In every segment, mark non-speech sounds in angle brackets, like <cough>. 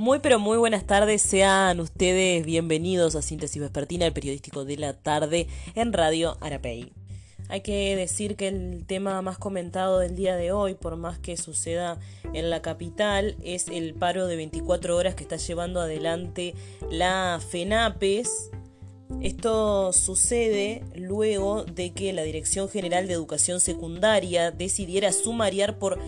Muy pero muy buenas tardes, sean ustedes bienvenidos a Síntesis Vespertina, el periodístico de la tarde en Radio Arapey. Hay que decir que el tema más comentado del día de hoy, por más que suceda en la capital, es el paro de 24 horas que está llevando adelante la FENAPES. Esto sucede luego de que la Dirección General de Educación Secundaria decidiera sumariar por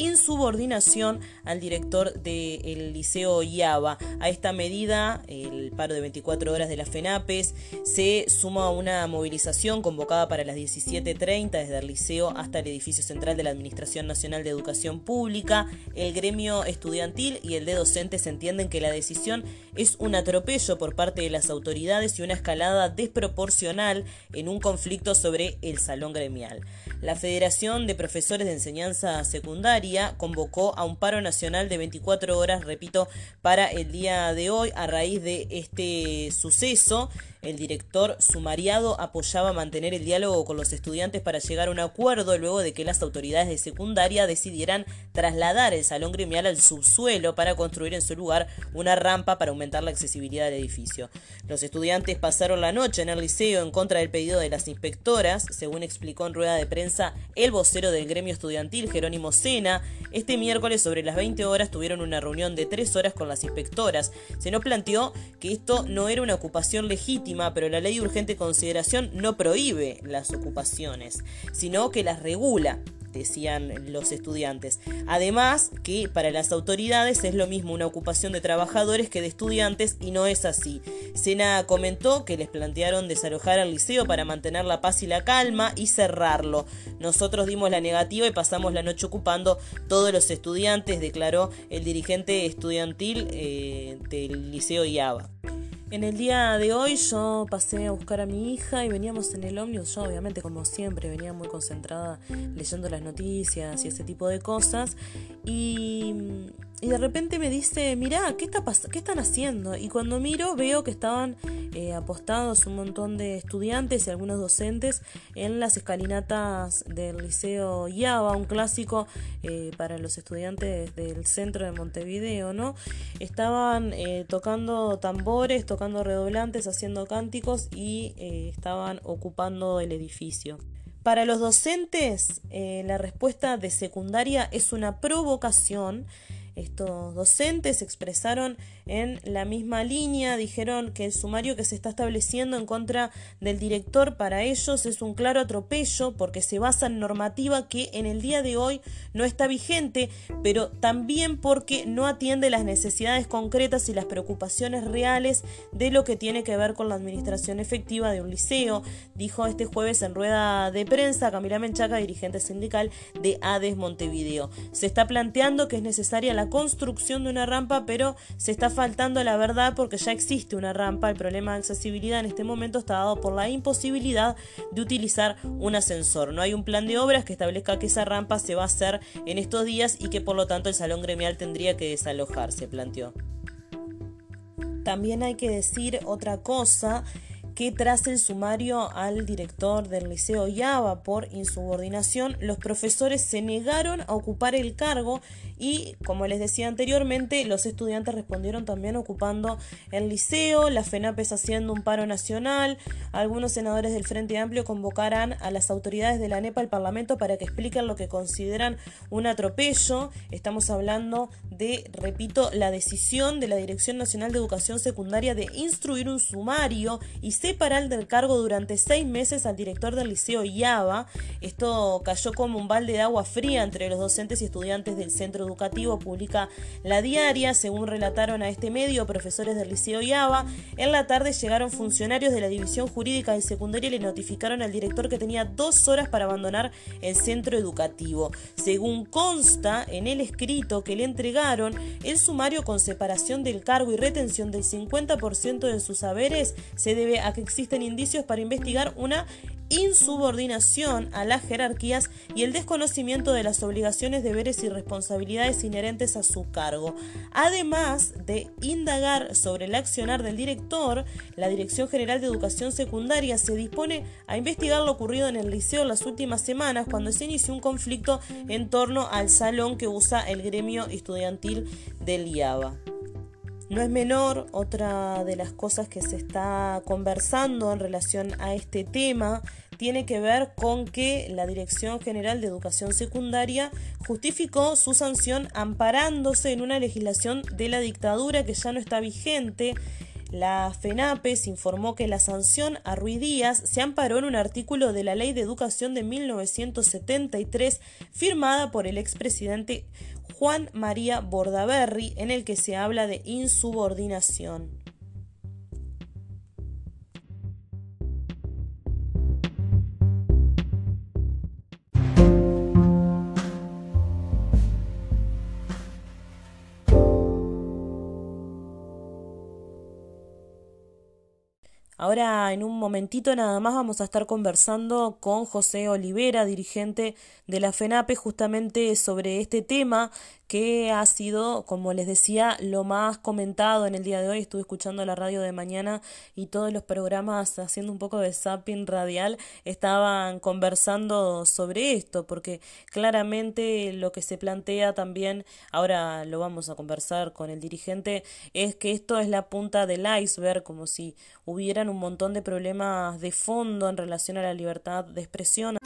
insubordinación al director del Liceo IABA. A esta medida, el paro de 24 horas de la FENAPES se suma a una movilización convocada para las 17.30 desde el Liceo hasta el edificio central de la Administración Nacional de Educación Pública. El gremio estudiantil y el de docentes entienden que la decisión es un atropello por parte de las autoridades y una escalada desproporcional en un conflicto sobre el salón gremial. La Federación de Profesores de Enseñanza Secundaria convocó a un paro nacional de 24 horas, repito, para el día de hoy a raíz de este suceso. El director sumariado apoyaba mantener el diálogo con los estudiantes para llegar a un acuerdo luego de que las autoridades de secundaria decidieran trasladar el salón gremial al subsuelo para construir en su lugar una rampa para aumentar la accesibilidad del edificio. Los estudiantes pasaron la noche en el liceo en contra del pedido de las inspectoras, según explicó en rueda de prensa el vocero del gremio estudiantil Jerónimo Sena. Este miércoles sobre las 20 horas tuvieron una reunión de tres horas con las inspectoras. Se nos planteó que esto no era una ocupación legítima pero la ley de urgente consideración no prohíbe las ocupaciones, sino que las regula decían los estudiantes. Además, que para las autoridades es lo mismo una ocupación de trabajadores que de estudiantes y no es así. Sena comentó que les plantearon desalojar el liceo para mantener la paz y la calma y cerrarlo. Nosotros dimos la negativa y pasamos la noche ocupando todos los estudiantes, declaró el dirigente estudiantil eh, del liceo IABA. En el día de hoy yo pasé a buscar a mi hija y veníamos en el ómnibus. Yo obviamente como siempre venía muy concentrada leyendo las noticias y ese tipo de cosas. Y y de repente me dice, mirá, ¿qué, está ¿qué están haciendo? Y cuando miro veo que estaban eh, apostados un montón de estudiantes y algunos docentes en las escalinatas del Liceo Yaba, un clásico eh, para los estudiantes del centro de Montevideo, ¿no? Estaban eh, tocando tambores, tocando redoblantes, haciendo cánticos y estaban ocupando el edificio. Para los docentes, la respuesta de secundaria es una provocación estos docentes expresaron en la misma línea, dijeron que el sumario que se está estableciendo en contra del director para ellos es un claro atropello porque se basa en normativa que en el día de hoy no está vigente, pero también porque no atiende las necesidades concretas y las preocupaciones reales de lo que tiene que ver con la administración efectiva de un liceo, dijo este jueves en rueda de prensa Camila Menchaca, dirigente sindical de ADES Montevideo. Se está planteando que es necesaria la construcción de una rampa, pero se está faltando la verdad porque ya existe una rampa. El problema de accesibilidad en este momento está dado por la imposibilidad de utilizar un ascensor. No hay un plan de obras que establezca que esa rampa se va a hacer en estos días y que por lo tanto el salón gremial tendría que desalojarse, planteó. También hay que decir otra cosa que tras el sumario al director del Liceo Yaba por insubordinación, los profesores se negaron a ocupar el cargo y, como les decía anteriormente, los estudiantes respondieron también ocupando el liceo, la FENAPES haciendo un paro nacional, algunos senadores del Frente Amplio convocarán a las autoridades de la NEPA al Parlamento para que expliquen lo que consideran un atropello. Estamos hablando de, repito, la decisión de la Dirección Nacional de Educación Secundaria de instruir un sumario y separar del cargo durante seis meses al director del liceo IABA. Esto cayó como un balde de agua fría entre los docentes y estudiantes del centro educativo, publica la diaria. Según relataron a este medio, profesores del liceo IABA, en la tarde llegaron funcionarios de la División Jurídica de Secundaria y le notificaron al director que tenía dos horas para abandonar el centro educativo. Según consta en el escrito que le entregaron, el sumario con separación del cargo y retención del 50% de sus saberes se debe a que existen indicios para investigar una insubordinación a las jerarquías y el desconocimiento de las obligaciones, deberes y responsabilidades inherentes a su cargo. Además de indagar sobre el accionar del director, la Dirección General de Educación Secundaria se dispone a investigar lo ocurrido en el liceo las últimas semanas cuando se inició un conflicto en torno al salón que usa el gremio estudiantil del IABA. No es menor otra de las cosas que se está conversando en relación a este tema tiene que ver con que la Dirección General de Educación Secundaria justificó su sanción amparándose en una legislación de la dictadura que ya no está vigente. La FENAPES informó que la sanción a Ruiz Díaz se amparó en un artículo de la Ley de Educación de 1973 firmada por el expresidente Juan María Bordaberry en el que se habla de insubordinación. Ahora, en un momentito nada más, vamos a estar conversando con José Olivera, dirigente de la FENAPE, justamente sobre este tema que ha sido, como les decía, lo más comentado en el día de hoy. Estuve escuchando la radio de mañana y todos los programas haciendo un poco de zapping radial estaban conversando sobre esto, porque claramente lo que se plantea también, ahora lo vamos a conversar con el dirigente, es que esto es la punta del iceberg, como si hubieran un montón de problemas de fondo en relación a la libertad de expresión.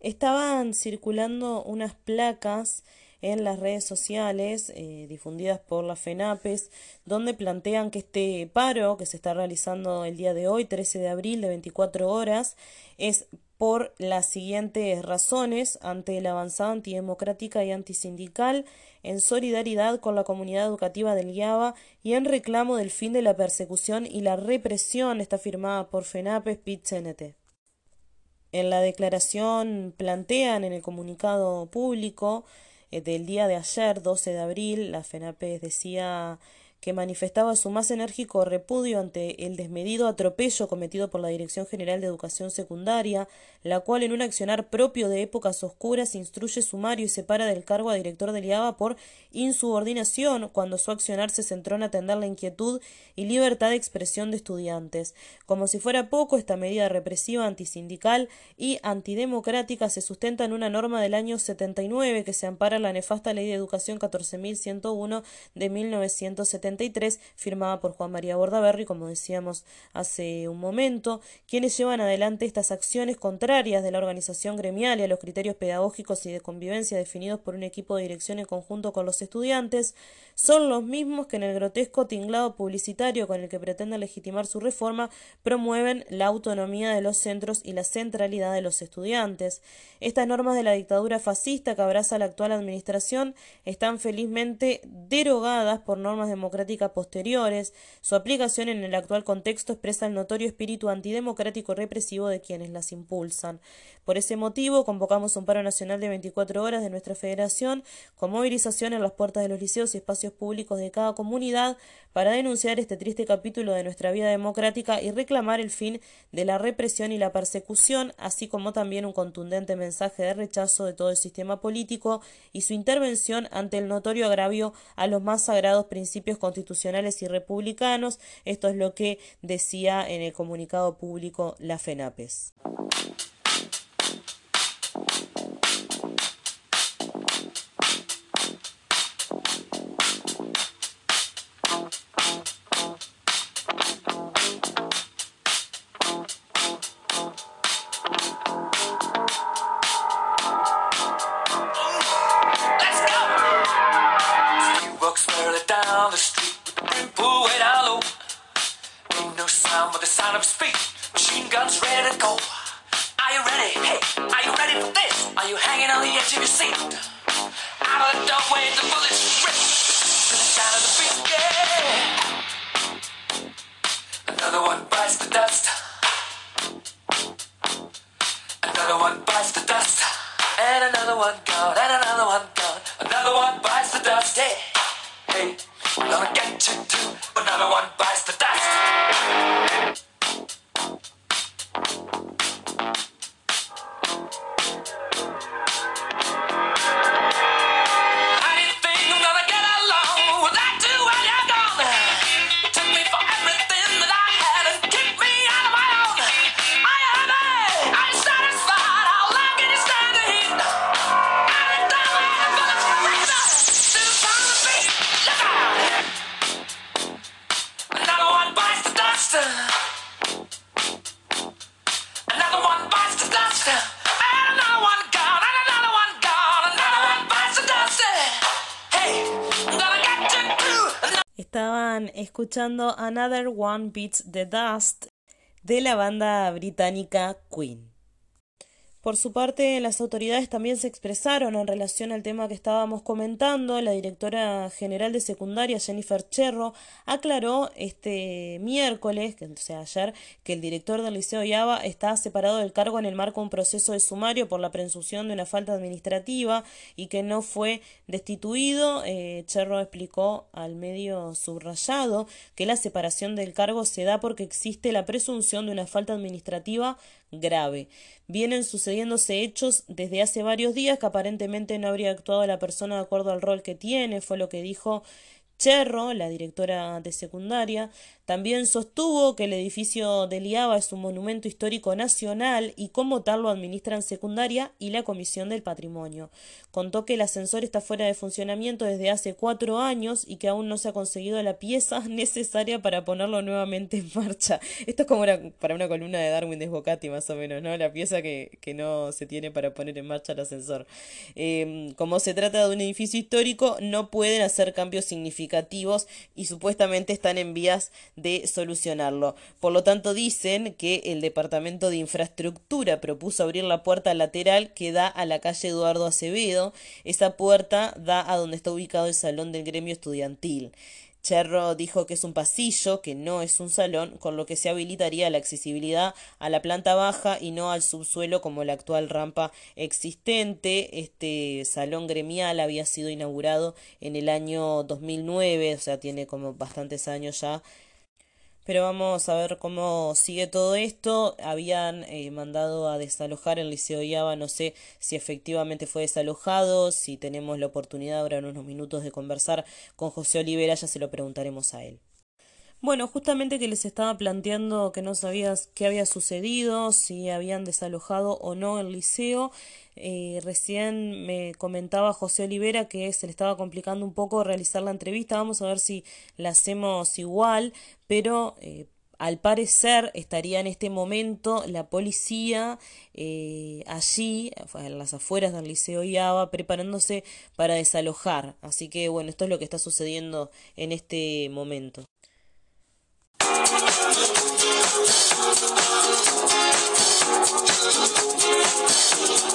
Estaban circulando unas placas en las redes sociales eh, difundidas por la FENAPES, donde plantean que este paro que se está realizando el día de hoy, 13 de abril, de 24 horas, es por las siguientes razones ante la avanzada antidemocrática y antisindical, en solidaridad con la comunidad educativa del IABA y en reclamo del fin de la persecución y la represión, está firmada por FENAPES pit en la declaración plantean en el comunicado público eh, del día de ayer, 12 de abril, la FENAPES decía que manifestaba su más enérgico repudio ante el desmedido atropello cometido por la Dirección General de Educación Secundaria, la cual en un accionar propio de épocas oscuras instruye sumario y separa del cargo a director del IABA por insubordinación cuando su accionar se centró en atender la inquietud y libertad de expresión de estudiantes. Como si fuera poco, esta medida represiva, antisindical y antidemocrática se sustenta en una norma del año 79 que se ampara la nefasta Ley de Educación 14.101 de 1970 firmada por Juan María Bordaberry, como decíamos hace un momento, quienes llevan adelante estas acciones contrarias de la organización gremial y a los criterios pedagógicos y de convivencia definidos por un equipo de dirección en conjunto con los estudiantes, son los mismos que en el grotesco tinglado publicitario con el que pretenden legitimar su reforma promueven la autonomía de los centros y la centralidad de los estudiantes. Estas normas de la dictadura fascista que abraza la actual administración están felizmente derogadas por normas democráticas posteriores, su aplicación en el actual contexto expresa el notorio espíritu antidemocrático represivo de quienes las impulsan. Por ese motivo, convocamos un paro nacional de 24 horas de nuestra federación, con movilización en las puertas de los liceos y espacios públicos de cada comunidad, para denunciar este triste capítulo de nuestra vida democrática y reclamar el fin de la represión y la persecución, así como también un contundente mensaje de rechazo de todo el sistema político y su intervención ante el notorio agravio a los más sagrados principios constitucionales y republicanos. Esto es lo que decía en el comunicado público la FENAPES. Escuchando Another One Beats the Dust de la banda británica Queen. Por su parte, las autoridades también se expresaron en relación al tema que estábamos comentando. La directora general de secundaria, Jennifer Cherro, aclaró este miércoles, o sea, ayer, que el director del Liceo Yaba está separado del cargo en el marco de un proceso de sumario por la presunción de una falta administrativa y que no fue destituido. Eh, Cherro explicó al medio subrayado que la separación del cargo se da porque existe la presunción de una falta administrativa grave. Vienen sucediéndose hechos desde hace varios días que aparentemente no habría actuado la persona de acuerdo al rol que tiene, fue lo que dijo Cherro, la directora de secundaria, también sostuvo que el edificio de Liaba es un monumento histórico nacional y como tal lo administran secundaria y la Comisión del Patrimonio. Contó que el ascensor está fuera de funcionamiento desde hace cuatro años y que aún no se ha conseguido la pieza <laughs> necesaria para ponerlo nuevamente en marcha. Esto es como para una columna de Darwin Desbocati más o menos, ¿no? La pieza que, que no se tiene para poner en marcha el ascensor. Em, como se trata de un edificio histórico, no pueden hacer cambios significativos y supuestamente están en vías de solucionarlo. Por lo tanto, dicen que el Departamento de Infraestructura propuso abrir la puerta lateral que da a la calle Eduardo Acevedo. Esa puerta da a donde está ubicado el salón del gremio estudiantil. Cherro dijo que es un pasillo, que no es un salón, con lo que se habilitaría la accesibilidad a la planta baja y no al subsuelo como la actual rampa existente. Este salón gremial había sido inaugurado en el año 2009, o sea, tiene como bastantes años ya pero vamos a ver cómo sigue todo esto. Habían eh, mandado a desalojar el Liceo Iaba, no sé si efectivamente fue desalojado, si tenemos la oportunidad ahora en unos minutos de conversar con José Olivera, ya se lo preguntaremos a él. Bueno, justamente que les estaba planteando que no sabías qué había sucedido, si habían desalojado o no el liceo. Eh, recién me comentaba José Olivera que se le estaba complicando un poco realizar la entrevista. Vamos a ver si la hacemos igual, pero eh, al parecer estaría en este momento la policía eh, allí, en las afueras del Liceo IABA, preparándose para desalojar. Así que bueno, esto es lo que está sucediendo en este momento. Thank you.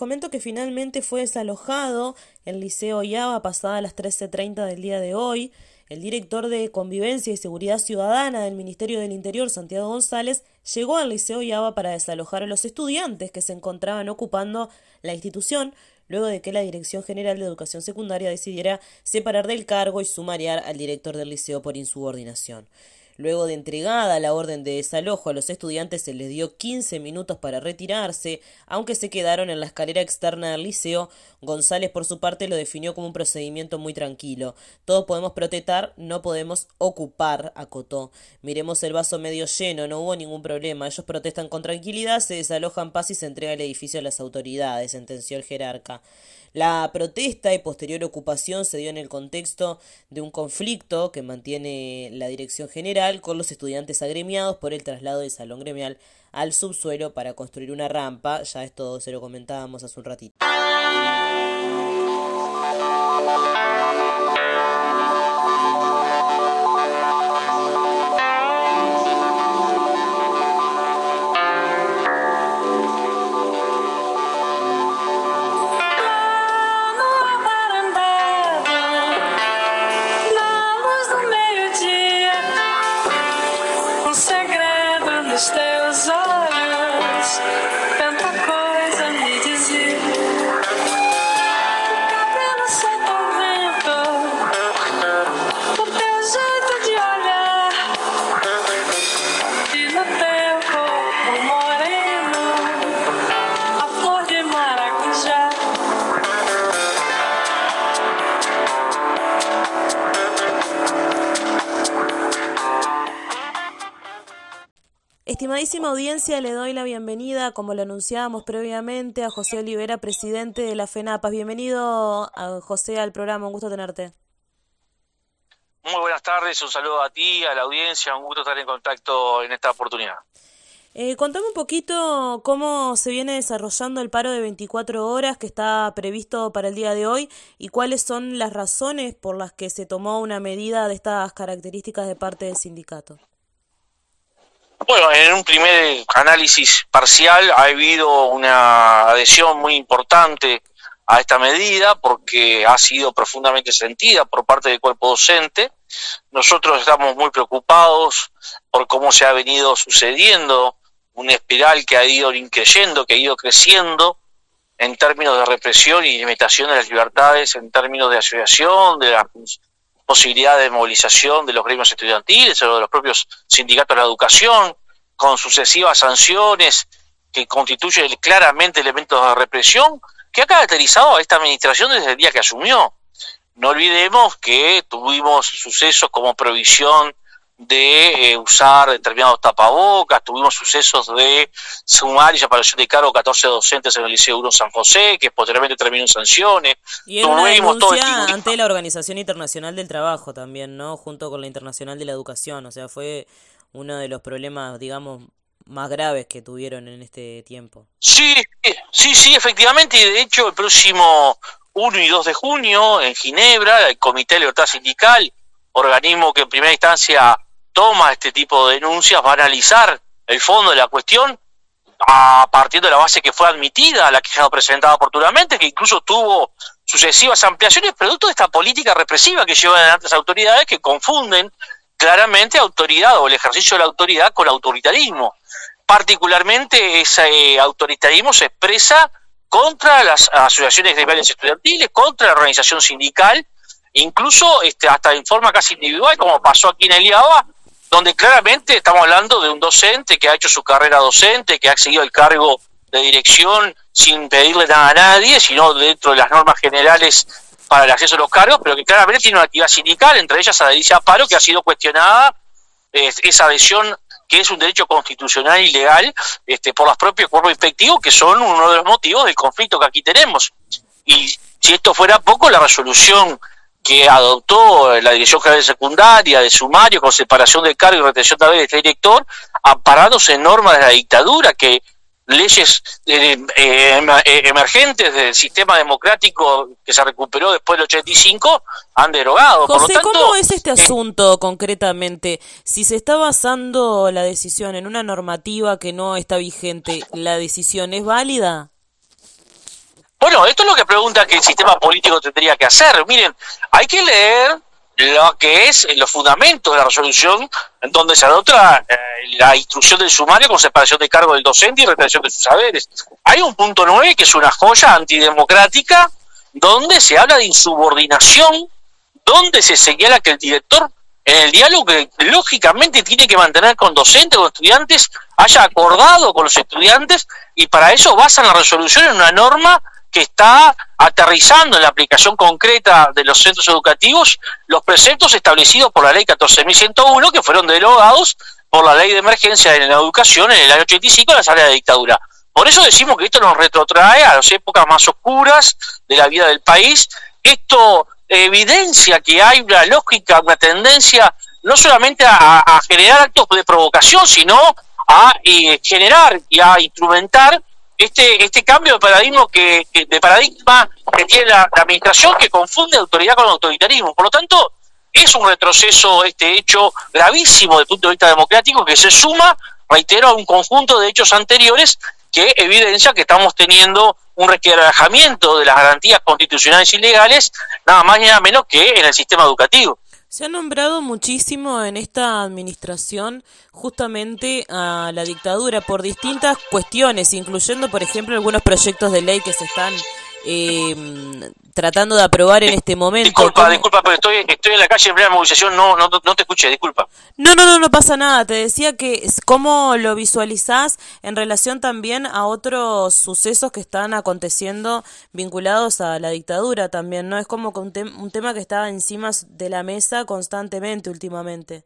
Comento que finalmente fue desalojado el Liceo Yaba pasada las 13.30 del día de hoy. El director de Convivencia y Seguridad Ciudadana del Ministerio del Interior, Santiago González, llegó al Liceo Yaba para desalojar a los estudiantes que se encontraban ocupando la institución, luego de que la Dirección General de Educación Secundaria decidiera separar del cargo y sumariar al director del liceo por insubordinación. Luego de entregada la orden de desalojo a los estudiantes se les dio 15 minutos para retirarse, aunque se quedaron en la escalera externa del liceo. González por su parte lo definió como un procedimiento muy tranquilo. Todos podemos protestar, no podemos ocupar, acotó. Miremos el vaso medio lleno, no hubo ningún problema. Ellos protestan con tranquilidad, se desalojan paz y se entrega el edificio a las autoridades, sentenció el jerarca. La protesta y posterior ocupación se dio en el contexto de un conflicto que mantiene la dirección general con los estudiantes agremiados por el traslado del salón gremial al subsuelo para construir una rampa. Ya esto se lo comentábamos hace un ratito. Estimadísima audiencia, le doy la bienvenida, como lo anunciábamos previamente, a José Olivera, presidente de la FENAPAS. Bienvenido, a José, al programa, un gusto tenerte. Muy buenas tardes, un saludo a ti, a la audiencia, un gusto estar en contacto en esta oportunidad. Eh, contame un poquito cómo se viene desarrollando el paro de 24 horas que está previsto para el día de hoy y cuáles son las razones por las que se tomó una medida de estas características de parte del sindicato. Bueno, en un primer análisis parcial ha habido una adhesión muy importante a esta medida porque ha sido profundamente sentida por parte del cuerpo docente. Nosotros estamos muy preocupados por cómo se ha venido sucediendo una espiral que ha ido increyendo, que ha ido creciendo en términos de represión y limitación de las libertades, en términos de asociación, de la posibilidad de movilización de los gremios estudiantiles o de los propios sindicatos de la educación, con sucesivas sanciones que constituyen claramente elementos de represión que ha caracterizado a esta administración desde el día que asumió. No olvidemos que tuvimos sucesos como provisión de eh, usar determinados tapabocas, tuvimos sucesos de sumar y separación de cargo 14 docentes en el Liceo 1 San José, que posteriormente terminó en sanciones. Y una denuncia ante la Organización Internacional del Trabajo también, ¿no? Junto con la Internacional de la Educación, o sea, fue uno de los problemas, digamos, más graves que tuvieron en este tiempo. Sí, sí, sí, efectivamente, y de hecho el próximo 1 y 2 de junio en Ginebra, el Comité de Libertad Sindical, organismo que en primera instancia toma este tipo de denuncias, va a analizar el fondo de la cuestión a partir de la base que fue admitida, la que ha presentada oportunamente, que incluso tuvo sucesivas ampliaciones, producto de esta política represiva que llevan adelante las autoridades que confunden claramente autoridad o el ejercicio de la autoridad con autoritarismo. Particularmente ese autoritarismo se expresa contra las asociaciones gremiales estudiantiles, contra la organización sindical, incluso este, hasta en forma casi individual, como pasó aquí en el IABA, donde claramente estamos hablando de un docente que ha hecho su carrera docente, que ha seguido el cargo de dirección sin pedirle nada a nadie, sino dentro de las normas generales para el acceso a los cargos, pero que claramente tiene una actividad sindical, entre ellas adherirse a paro, que ha sido cuestionada esa adhesión que es un derecho constitucional y legal este, por los propios cuerpos inspectivos, que son uno de los motivos del conflicto que aquí tenemos. Y si esto fuera poco, la resolución que adoptó la Dirección General de Secundaria de sumario con separación de cargo y retención de de este director, amparándose en normas de la dictadura que leyes eh, eh, eh, emergentes del sistema democrático que se recuperó después del 85 han derogado. José, ¿cómo es este asunto concretamente? Si se está basando la decisión en una normativa que no está vigente, ¿la decisión es válida? Bueno, esto es lo que pregunta que el sistema político tendría que hacer. Miren, hay que leer lo que es los fundamentos de la resolución donde se adopta eh, la instrucción del sumario con separación de cargo del docente y retención de sus saberes. Hay un punto 9 que es una joya antidemocrática donde se habla de insubordinación, donde se señala que el director en el diálogo que lógicamente tiene que mantener con docentes o estudiantes haya acordado con los estudiantes y para eso basan la resolución en una norma que está aterrizando en la aplicación concreta de los centros educativos los preceptos establecidos por la ley 14.101 que fueron derogados por la ley de emergencia en la educación en el año 85 en las áreas de dictadura. Por eso decimos que esto nos retrotrae a las épocas más oscuras de la vida del país. Esto evidencia que hay una lógica, una tendencia no solamente a, generar actos de provocación, sino a eh, generar y a instrumentar este, este cambio de paradigma que, de paradigma que tiene la, administración que confunde autoridad con autoritarismo. Por lo tanto, es un retroceso este hecho gravísimo desde el punto de vista democrático que se suma, reitero, a un conjunto de hechos anteriores que evidencia que estamos teniendo un requerajamiento de las garantías constitucionales y legales, nada más ni nada menos que en el sistema educativo. Se ha nombrado muchísimo en esta administración justamente a la dictadura por distintas cuestiones, incluyendo, por ejemplo, algunos proyectos de ley que se están eh, tratando de aprobar en este momento. Disculpa, disculpa, pero estoy, estoy en la calle en plena movilización, no, no, no te escuché, disculpa. No, no, no, no pasa nada. Te decía que cómo lo visualizás en relación también a otros sucesos que están aconteciendo vinculados a la dictadura también, ¿no? Es como un, un tema que está encima de la mesa constantemente últimamente.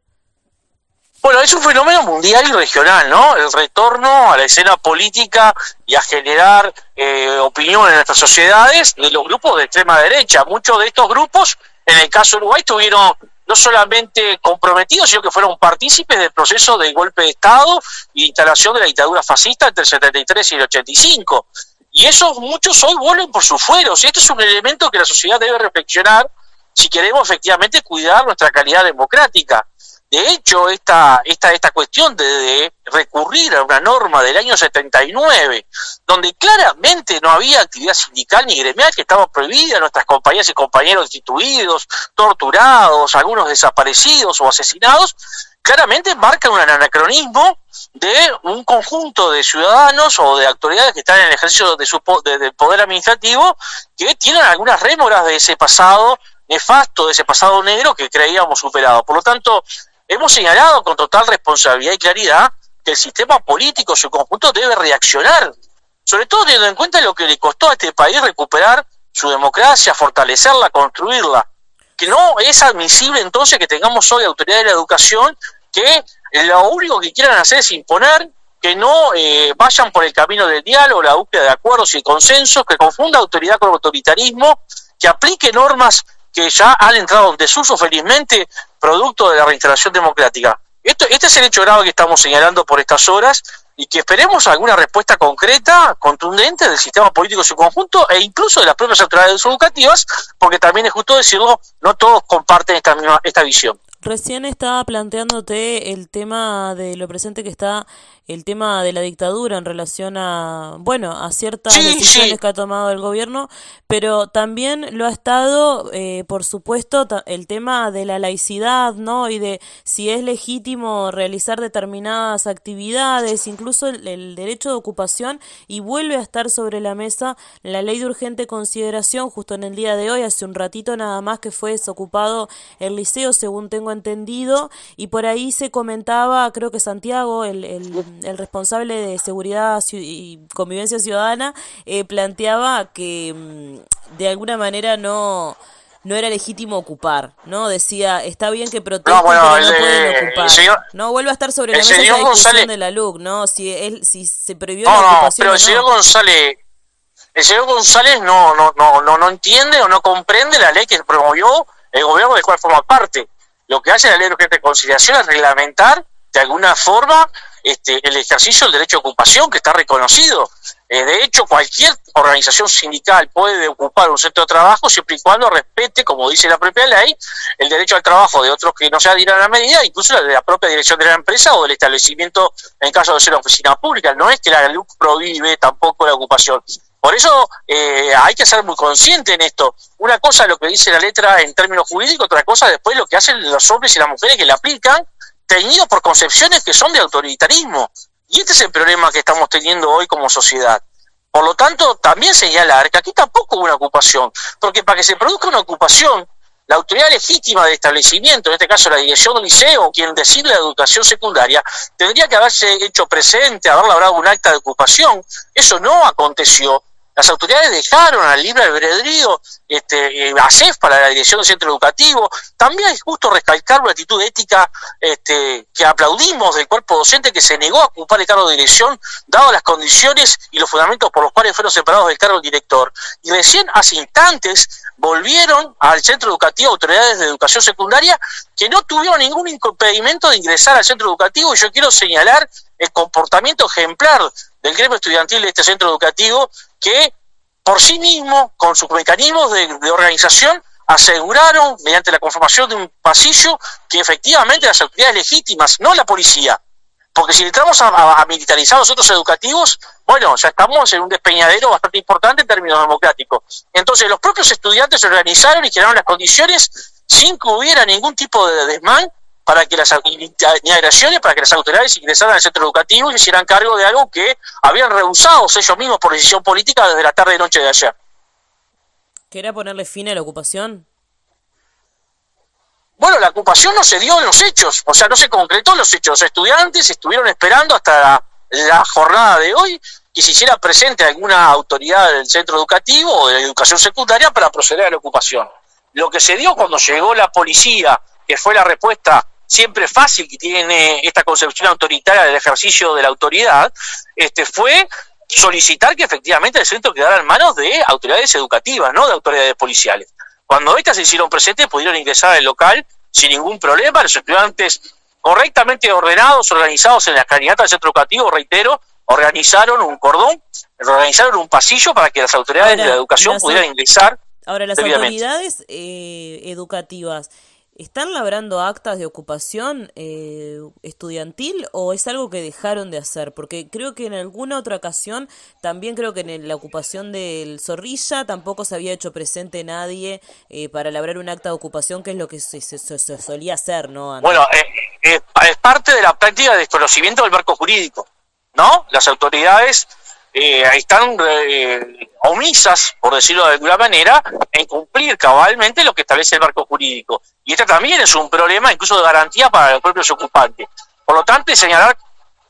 Bueno, es un fenómeno mundial y regional, ¿no? El retorno a la escena política y a generar eh, opinión en nuestras sociedades de los grupos de extrema derecha. Muchos de estos grupos, en el caso de Uruguay, estuvieron no solamente comprometidos, sino que fueron partícipes del proceso de golpe de Estado y instalación de la dictadura fascista entre el 73 y el 85. Y esos muchos hoy vuelven por sus fueros. Y este es un elemento que la sociedad debe reflexionar si queremos efectivamente cuidar nuestra calidad democrática. De hecho, esta, esta, esta cuestión de, recurrir a una norma del año 79, donde claramente no había actividad sindical ni gremial que estaba prohibida, nuestras compañeras y compañeros destituidos, torturados, algunos desaparecidos o asesinados, claramente marca un anacronismo de un conjunto de ciudadanos o de autoridades que están en el ejercicio de su, del poder administrativo que tienen algunas rémoras de ese pasado nefasto, de ese pasado negro que creíamos superado. Por lo tanto, hemos señalado con total responsabilidad y claridad que el sistema político en su conjunto debe reaccionar, sobre todo teniendo en cuenta lo que le costó a este país recuperar su democracia, fortalecerla, construirla. Que no es admisible entonces que tengamos hoy autoridades de la educación que lo único que quieran hacer es imponer, que no eh, vayan por el camino del diálogo, la búsqueda de acuerdos y consensos, que confunda autoridad con autoritarismo, que aplique normas que ya han entrado en desuso felizmente producto de la reinstalación democrática. Esto, este es el hecho grave que estamos señalando por estas horas y que esperemos alguna respuesta concreta, contundente del sistema político en su conjunto e incluso de las propias autoridades educativas, porque también es justo decirlo, no todos comparten esta misma esta visión. Recién estaba planteándote el tema de lo presente que está el tema de la dictadura en relación a, bueno, a ciertas decisiones que ha tomado el gobierno, pero también lo ha estado, eh, por supuesto, el tema de la laicidad, ¿no? Y de si es legítimo realizar determinadas actividades, incluso el, derecho de ocupación, y vuelve a estar sobre la mesa la ley de urgente consideración, justo en el día de hoy, hace un ratito nada más que fue desocupado el liceo, según tengo entendido, y por ahí se comentaba, creo que Santiago, el el responsable de seguridad y convivencia ciudadana, eh, planteaba que mm, de alguna manera no no era legítimo ocupar, ¿no? Decía, está bien que protesten, no, pero no pueden ocupar. no, vuelve a estar sobre la mesa la discusión de la LUC, ¿no? Si, él, si se prohibió la ocupación pero el señor González, el señor González no, no, no, no, no entiende o no comprende la ley que promovió el gobierno del cual forma parte. Lo que hace la ley de conciliación es reglamentar de alguna forma este, el ejercicio del derecho a ocupación que está reconocido. Eh, de hecho, cualquier organización sindical puede ocupar un centro de trabajo siempre y cuando respete, como dice la propia ley, el derecho al trabajo de otros que no se adhieran a la medida, incluso la de la propia dirección de la empresa o del establecimiento en caso de ser oficina pública. No es que la ley prohíbe tampoco la ocupación. Por eso eh, hay que ser muy consciente en esto. Una cosa es lo que dice la letra en términos jurídicos, otra cosa después lo que hacen los hombres y las mujeres que la aplican, teñidos por concepciones que son de autoritarismo. Y este es el problema que estamos teniendo hoy como sociedad. Por lo tanto, también señalar que aquí tampoco hubo una ocupación, porque para que se produzca una ocupación, la autoridad legítima del establecimiento, en este caso la dirección del liceo, quien decide la educación secundaria, tendría que haberse hecho presente, haber labrado un acta de ocupación. Eso no aconteció. Las autoridades dejaron al libre albedrío este, eh, a CEF para la dirección del centro educativo. También es justo recalcar una actitud ética este, que aplaudimos del cuerpo docente que se negó a ocupar el cargo de dirección, dado las condiciones y los fundamentos por los cuales fueron separados del cargo del director. Y recién hace instantes volvieron al centro educativo autoridades de educación secundaria que no tuvieron ningún impedimento de ingresar al centro educativo. Y yo quiero señalar el comportamiento ejemplar del gremio estudiantil de este centro educativo que por sí mismo, con sus mecanismos de, organización, aseguraron, mediante la conformación de un pasillo, que efectivamente las autoridades legítimas, no la policía, porque si entramos a, a, militarizar los centros educativos, bueno, ya estamos en un despeñadero bastante importante en términos democráticos. Entonces, los propios estudiantes se organizaron y crearon las condiciones sin que hubiera ningún tipo de desmán para que las ni agresiones para que las autoridades ingresaran al centro educativo y hicieran cargo de algo que habían rehusado ellos mismos por decisión política desde la tarde y noche de ayer. ¿Qué ponerle fin a la ocupación? Bueno, la ocupación no se dio en los hechos, o sea, no se concretó en los hechos. Los estudiantes estuvieron esperando hasta la, jornada de hoy que se hiciera presente alguna autoridad del centro educativo o de la educación secundaria para proceder a la ocupación. Lo que se dio cuando llegó la policía, que fue la respuesta siempre fácil que tiene esta concepción autoritaria del ejercicio de la autoridad, este, fue solicitar que efectivamente el centro quedara en manos de autoridades educativas, no de autoridades policiales. Cuando estas se hicieron presentes, pudieron ingresar al local sin ningún problema. Los estudiantes correctamente ordenados, organizados en la escalinata del centro educativo, reitero, organizaron un cordón, organizaron un pasillo para que las autoridades de la educación pudieran ingresar. Ahora, las autoridades eh, educativas ¿Están labrando actas de ocupación eh, estudiantil o es algo que dejaron de hacer? Porque creo que en alguna otra ocasión, también creo que en la ocupación del Zorrilla tampoco se había hecho presente nadie eh, para labrar un acta de ocupación, que es lo que se, solía hacer, ¿no? Bueno, eh, es parte de la práctica de desconocimiento del marco jurídico, ¿no? Las autoridades eh, están eh, omisas, por decirlo de alguna manera, en cumplir cabalmente lo que establece el marco jurídico. Y este también es un problema incluso de garantía para los propios ocupantes. Por lo tanto, señalar,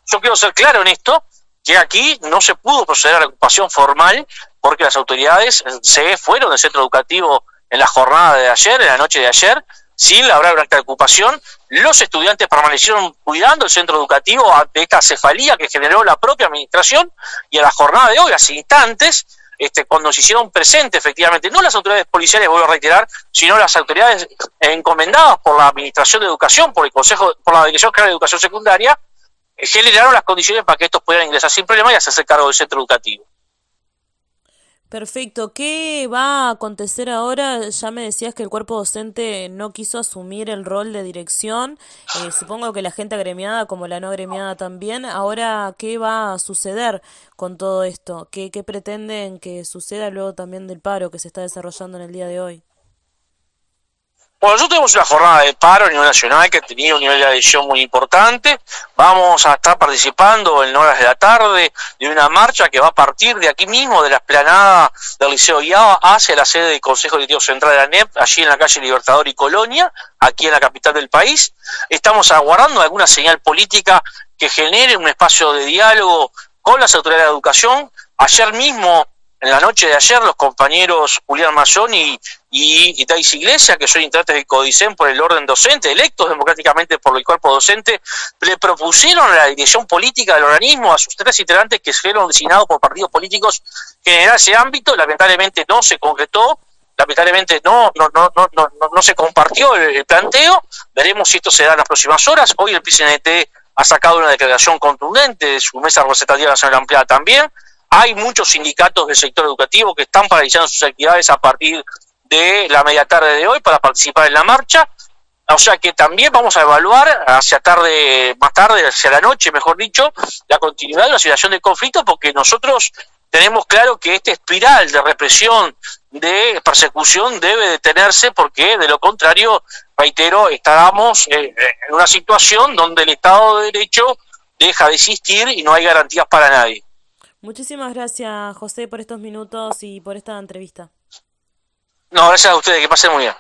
yo quiero ser claro en esto, que aquí no se pudo proceder a la ocupación formal porque las autoridades se fueron del centro educativo en la jornada de ayer, en la noche de ayer, sin labrar una acta de ocupación. Los estudiantes permanecieron cuidando el centro educativo ante esta cefalía que generó la propia administración y a la jornada de hoy, hace instantes, este, cuando se hicieron presentes efectivamente, no las autoridades policiales, voy a reiterar, sino las autoridades encomendadas por la Administración de Educación, por el Consejo, por la Dirección General de Educación Secundaria, eh, generaron las condiciones para que estos pudieran ingresar sin problema y hacerse cargo del centro educativo. Perfecto. ¿Qué va a acontecer ahora? Ya me decías que el cuerpo docente no quiso asumir el rol de dirección. Eh, supongo que la gente agremiada, como la no agremiada también. Ahora, ¿qué va a suceder con todo esto? ¿Qué, qué pretenden que suceda luego también del paro que se está desarrollando en el día de hoy? Bueno, nosotros tenemos una jornada de paro a nivel nacional que ha tenido un nivel de adhesión muy importante. Vamos a estar participando en horas de la tarde de una marcha que va a partir de aquí mismo, de la esplanada del Liceo IABA, hacia la sede del Consejo Directivo Central de la NEP, allí en la calle Libertador y Colonia, aquí en la capital del país. Estamos aguardando alguna señal política que genere un espacio de diálogo con las autoridades de educación. Ayer mismo en la noche de ayer los compañeros Julián Mayón y, y, Thais Iglesias, que son integrantes del CODICEN por el orden docente, electos democráticamente por el cuerpo docente, le propusieron a la dirección política del organismo, a sus tres integrantes que fueron designados por partidos políticos, generar ese ámbito, lamentablemente no se concretó, lamentablemente no, no, no, no, no, no se compartió el, planteo, veremos si esto se da en las próximas horas, hoy el PCNT ha sacado una declaración contundente de su mesa representativa nacional ampliada también, hay muchos sindicatos del sector educativo que están paralizando sus actividades a partir de la media tarde de hoy para participar en la marcha. O sea que también vamos a evaluar hacia tarde, más tarde, hacia la noche, mejor dicho, la continuidad de la situación de conflicto, porque nosotros tenemos claro que esta espiral de represión, de persecución debe detenerse porque de lo contrario, reitero, estábamos en una situación donde el Estado de Derecho deja de existir y no hay garantías para nadie. Muchísimas gracias, José, por estos minutos y por esta entrevista. No, gracias a ustedes, que pasen muy bien.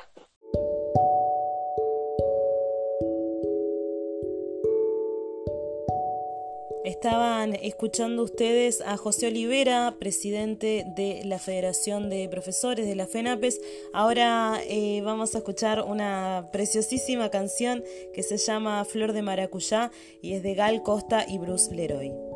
Estaban escuchando ustedes a José Olivera, presidente de la Federación de Profesores de la FENAPES. Ahora eh, vamos a escuchar una preciosísima canción que se llama Flor de Maracuyá y es de Gal Costa y Bruce Leroy.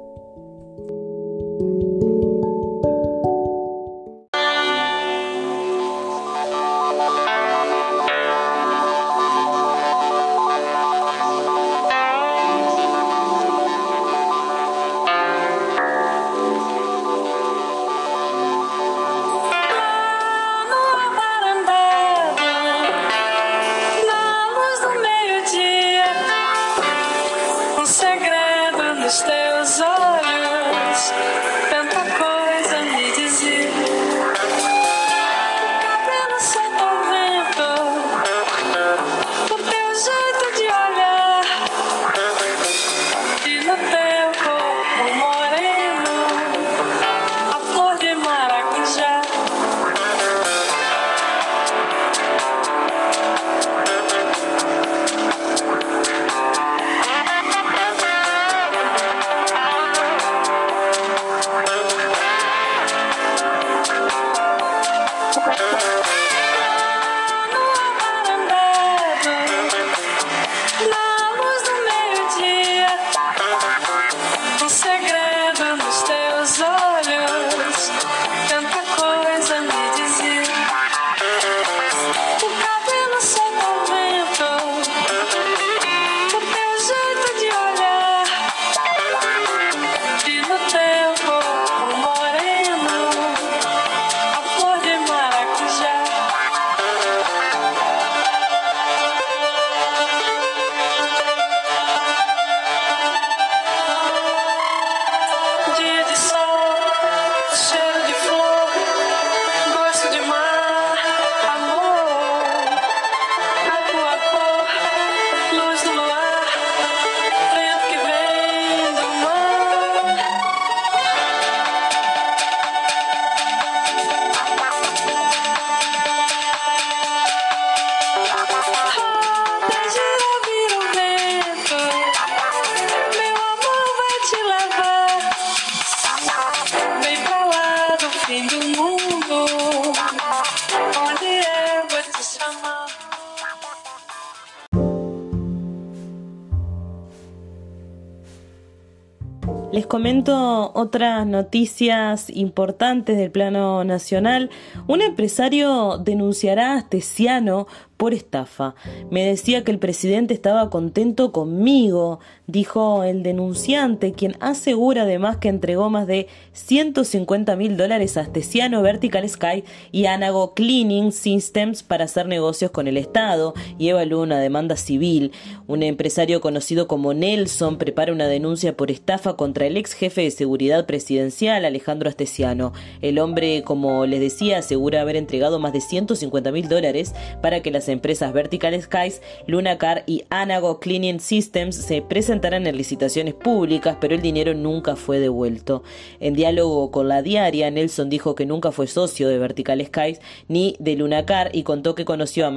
Otras noticias importantes del plano nacional. Un empresario denunciará a Astesiano por estafa. Me decía que el presidente estaba contento conmigo, dijo el denunciante, quien asegura además que entregó más de 150 mil dólares a Astesiano Vertical Sky y Anago Cleaning Systems para hacer negocios con el Estado y evaluó una demanda civil. Un empresario conocido como Nelson prepara una denuncia por estafa contra el ex jefe de seguridad presidencial Alejandro Astesiano. El hombre, como les decía, asegura haber entregado más de 150 mil dólares para que las empresas Vertical Skies, Lunacar y Anago Cleaning Systems se presentarán en licitaciones públicas, pero el dinero nunca fue devuelto. En diálogo con la diaria, Nelson dijo que nunca fue socio de Vertical Skies ni de Lunacar y contó que conoció a,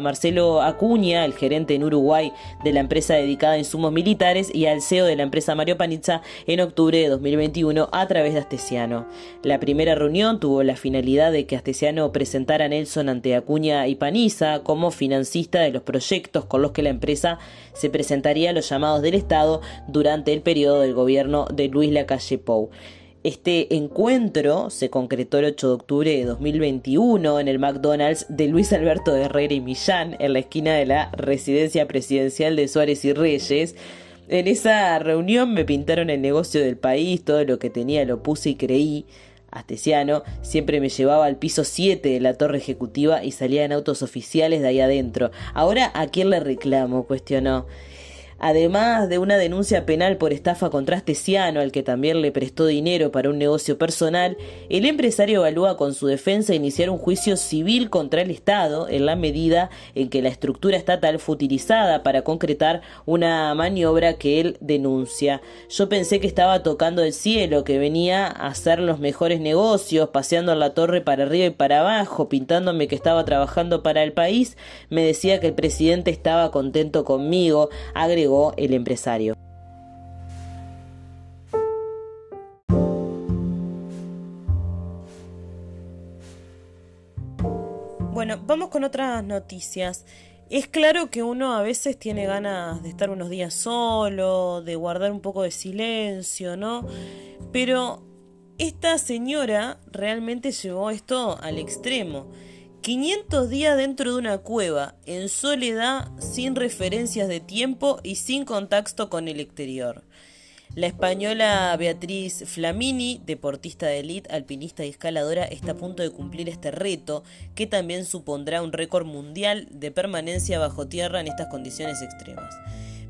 Marcelo Acuña, el gerente en Uruguay de la empresa dedicada a insumos militares, y al CEO de la empresa Mario Panizza en octubre de 2021 a través de Astesiano. La primera reunión tuvo la finalidad de que Astesiano presentara a Nelson ante Acuña y Como financista de los proyectos con los que la empresa se presentaría a los llamados del Estado durante el periodo del gobierno de Luis Lacalle Pou. Este encuentro se concretó el 8 de octubre de 2021 en el McDonald's de Luis Alberto Herrera y Millán, en la esquina de la residencia presidencial de Suárez y Reyes. En esa reunión me pintaron el negocio del país, todo lo que tenía lo puse y creí. Astesiano siempre me llevaba al piso 7 de la torre ejecutiva y salía en autos oficiales de ahí adentro. Ahora, ¿a quién le reclamo? cuestionó. Además de una denuncia penal por estafa contra Astesiano, al que también le prestó dinero para un negocio personal, el empresario evalúa con su defensa iniciar un juicio civil contra el Estado en la medida en que la estructura estatal fue utilizada para concretar una maniobra que él denuncia. Yo pensé que estaba tocando el cielo, que venía a hacer los mejores negocios, paseando la torre para arriba y para abajo, pintándome que estaba trabajando para el país, me decía que el presidente estaba contento conmigo, agregó el empresario. Bueno, vamos con otras noticias. Es claro que uno a veces tiene ganas de estar unos días solo, de guardar un poco de silencio, ¿no? Pero esta señora realmente llevó esto al extremo. 500 días dentro de una cueva, en soledad, sin referencias de tiempo y sin contacto con el exterior. La española Beatriz Flamini, deportista de élite, alpinista y escaladora, está a punto de cumplir este reto, que también supondrá un récord mundial de permanencia bajo tierra en estas condiciones extremas.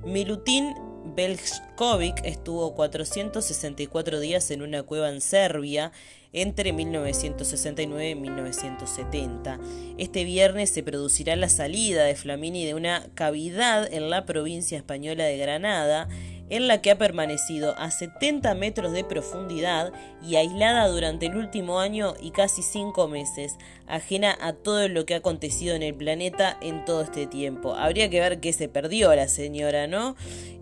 Milutin Belskovic estuvo 464 días en una cueva en Serbia entre 1969 y 1970. Este viernes se producirá la salida de Flamini de una cavidad en la provincia española de Granada en la que ha permanecido a 70 metros de profundidad y aislada durante el último año y casi cinco meses, ajena a todo lo que ha acontecido en el planeta en todo este tiempo. Habría que ver qué se perdió la señora, ¿no?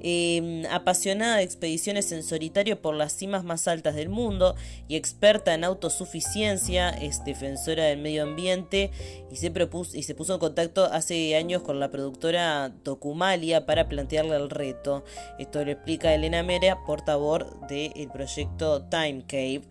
Em, apasionada de expediciones en solitario por las cimas más altas del mundo y experta en autosuficiencia, es defensora del medio ambiente y se, propuso, y se puso en contacto hace años con la productora Tocumalia para plantearle el reto. Esto le explica Elena Mera, portavoz del proyecto Time Cave.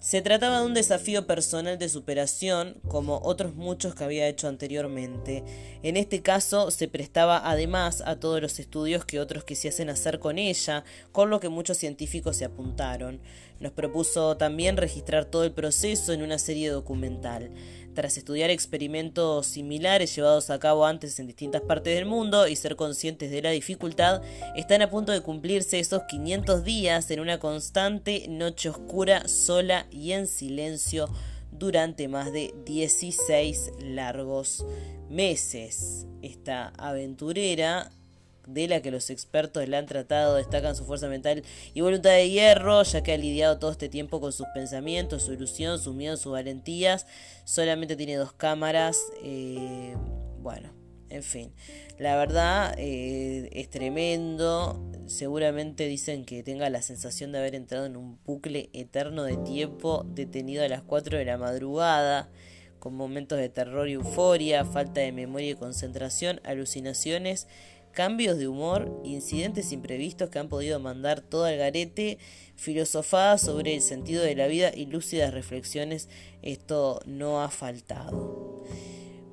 Se trataba de un desafío personal de superación, como otros muchos que había hecho anteriormente. En este caso, se prestaba además a todos los estudios que otros quisiesen hacer con ella, con lo que muchos científicos se apuntaron. Nos propuso también registrar todo el proceso en una serie documental. Tras estudiar experimentos similares llevados a cabo antes en distintas partes del mundo y ser conscientes de la dificultad, están a punto de cumplirse esos 500 días en una constante noche oscura, sola y en silencio durante más de 16 largos meses. Esta aventurera de la que los expertos la han tratado destacan su fuerza mental y voluntad de hierro, ya que ha lidiado todo este tiempo con sus pensamientos, su ilusión, sus miedos, sus valentías. Solamente tiene dos cámaras. Eh, bueno, en fin. La verdad eh, es tremendo. Seguramente dicen que tenga la sensación de haber entrado en un bucle eterno de tiempo detenido a las 4 de la madrugada con momentos de terror y euforia, falta de memoria y concentración, alucinaciones cambios de humor, incidentes imprevistos que han podido mandar todo al garete, filosofadas sobre el sentido de la vida y lúcidas reflexiones, esto no ha faltado.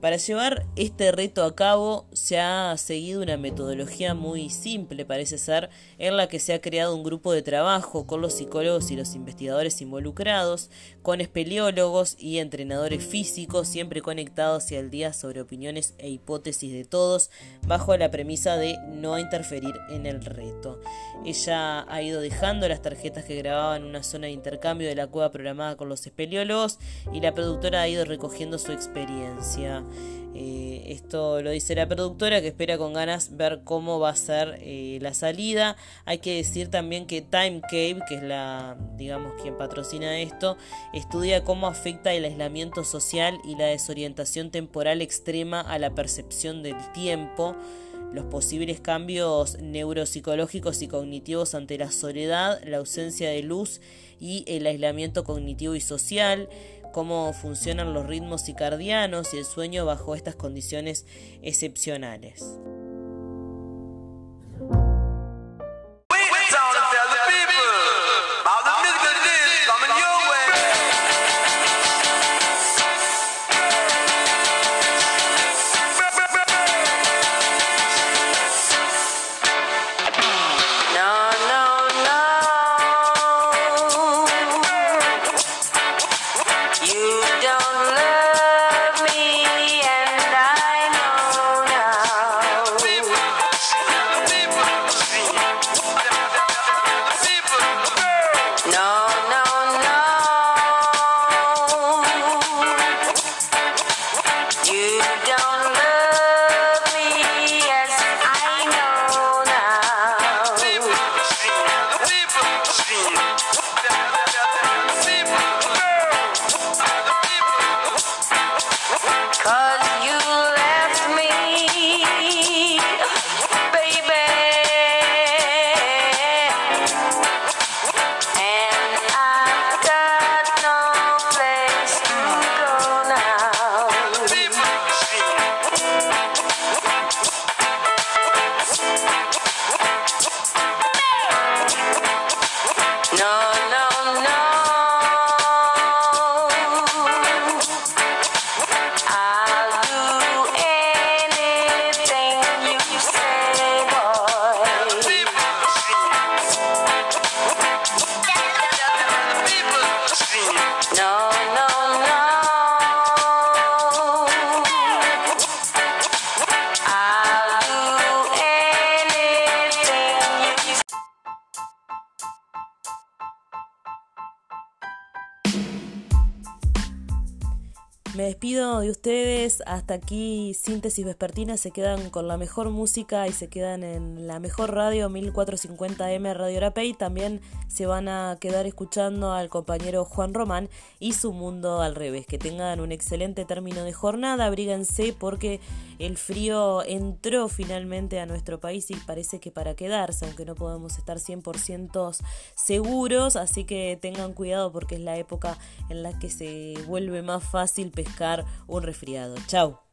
Para llevar este reto a cabo se ha seguido una metodología muy simple, parece ser, en la que se ha creado un grupo de trabajo con los psicólogos y los investigadores involucrados, con espeleólogos y entrenadores físicos, siempre conectados hacia el día sobre opiniones e hipótesis de todos, bajo la premisa de no interferir en el reto. Ella ha ido dejando las tarjetas que grababan una zona de intercambio de la cueva programada con los espeleólogos y la productora ha ido recogiendo su experiencia. Eh, esto lo dice la productora que espera con ganas ver cómo va a ser eh, la salida. Hay que decir también que Time Cave, que es la, digamos, quien patrocina esto, estudia cómo afecta el aislamiento social y la desorientación temporal extrema a la percepción del tiempo los posibles cambios neuropsicológicos y cognitivos ante la soledad, la ausencia de luz y el aislamiento cognitivo y social, cómo funcionan los ritmos circadianos y el sueño bajo estas condiciones excepcionales. De ustedes. Hasta aquí, Síntesis Vespertina. Se quedan con la mejor música y se quedan en la mejor radio 1450M Radio Arapey. También se van a quedar escuchando al compañero Juan Román y su mundo al revés. Que tengan un excelente término de jornada. Abríguense porque el frío entró finalmente a nuestro país y parece que para quedarse, aunque no podemos estar 100% seguros. Así que tengan cuidado porque es la época en la que se vuelve más fácil pescar un resfriado. Chau.